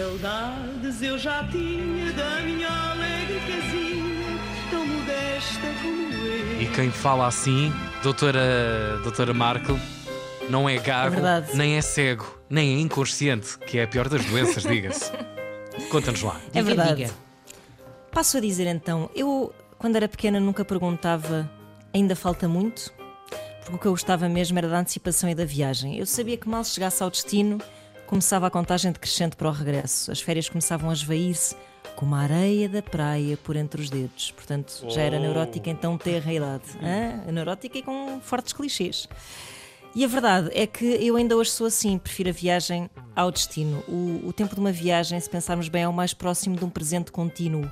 Saudades eu já tinha da minha alegre casinha, tão modesta como eu. E quem fala assim, doutora, doutora Markle, não é gago, verdade. nem é cego, nem é inconsciente, que é a pior das doenças, diga-se. Conta-nos lá. É verdade. diga. Passo a dizer então, eu quando era pequena nunca perguntava ainda falta muito, porque o que eu gostava mesmo era da antecipação e da viagem. Eu sabia que mal chegasse ao destino, começava a contagem decrescente para o regresso. As férias começavam a esvair-se como a areia da praia por entre os dedos. Portanto, já era neurótica então terra a idade. Hã? Neurótica e com fortes clichês. E a verdade é que eu ainda hoje sou assim, prefiro a viagem ao destino. O, o tempo de uma viagem, se pensarmos bem, é o mais próximo de um presente contínuo.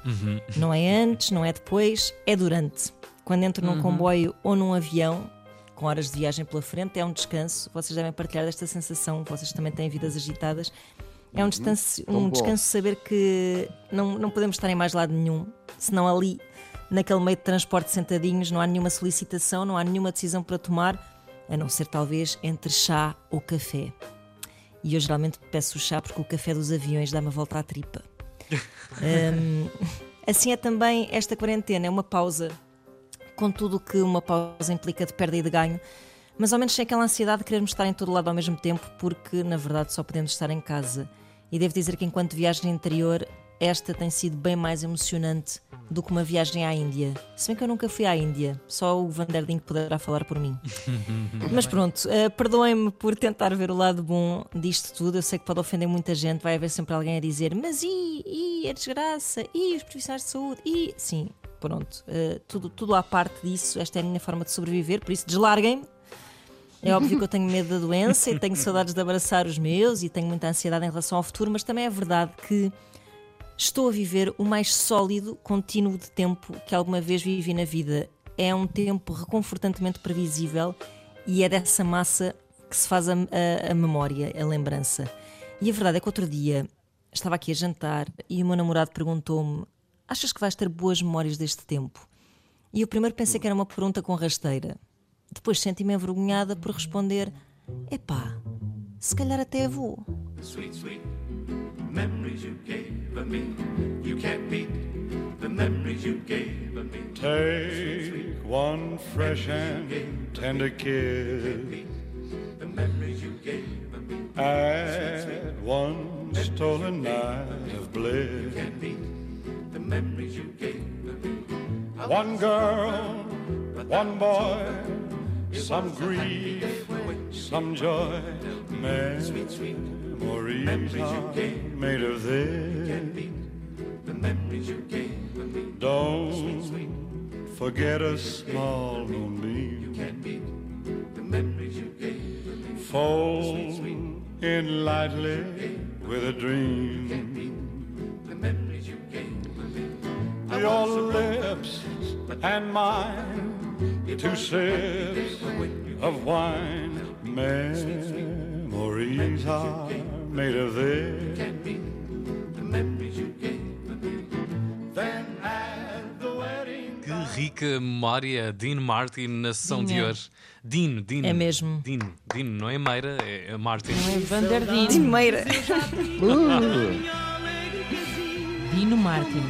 Não é antes, não é depois, é durante. Quando entro num comboio ou num avião, com horas de viagem pela frente, é um descanso. Vocês devem partilhar desta sensação, vocês também têm vidas agitadas. É um descanso, tão um descanso saber que não, não podemos estar em mais lado nenhum, senão ali, naquele meio de transporte sentadinhos, não há nenhuma solicitação, não há nenhuma decisão para tomar, a não ser talvez entre chá ou café. E eu geralmente peço o chá porque o café dos aviões dá-me a volta à tripa. Hum, assim é também esta quarentena, é uma pausa, com tudo o que uma pausa implica de perda e de ganho, mas ao menos sem aquela ansiedade de querermos estar em todo lado ao mesmo tempo, porque na verdade só podemos estar em casa. E devo dizer que enquanto viagem interior, esta tem sido bem mais emocionante do que uma viagem à Índia. Se bem que eu nunca fui à Índia, só o Vanderding poderá falar por mim. Mas pronto, eh, perdoem-me por tentar ver o lado bom disto tudo. Eu sei que pode ofender muita gente, vai haver sempre alguém a dizer: Mas e, e a desgraça? E os profissionais de saúde? E sim, pronto, eh, tudo, tudo à parte disso. Esta é a minha forma de sobreviver, por isso deslarguem-me. É óbvio que eu tenho medo da doença e tenho saudades de abraçar os meus e tenho muita ansiedade em relação ao futuro, mas também é verdade que estou a viver o mais sólido contínuo de tempo que alguma vez vivi na vida. É um tempo reconfortantemente previsível e é dessa massa que se faz a, a- a memória, a lembrança. E a verdade é que outro dia estava aqui a jantar e o meu namorado perguntou-me: Achas que vais ter boas memórias deste tempo? E eu primeiro pensei que era uma pergunta com rasteira. Depois senti-me envergonhada por responder: Epá, se calhar até vou. Sweet, sweet memories you gave me. You can't beat the memories you gave me. Take one fresh and tender kiss. The memories you gave me. Add one stolen night of bliss. The memories you gave me. One girl, one boy, some grief, some joy. Memories are made of this. The memories you gave me. Don't forget a small moonbeam. The memories you gave me. Fall in lightly with a dream. The memories you gave. Your lips and mine, two sips of wine. Memories are made of this. The memories you gave me. Then at the wedding. Que rica memória, Dean Martin na sessão de Dinha. hoje. Dino, Dino. É mesmo. Dino, Dino, não é Meira, é é Martin. É Vanderdino. Primeira. Dino Martin.